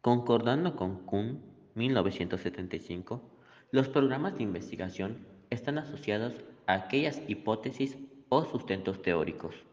Concordando con Kuhn (1975), los programas de investigación están asociados a aquellas hipótesis o sustentos teóricos.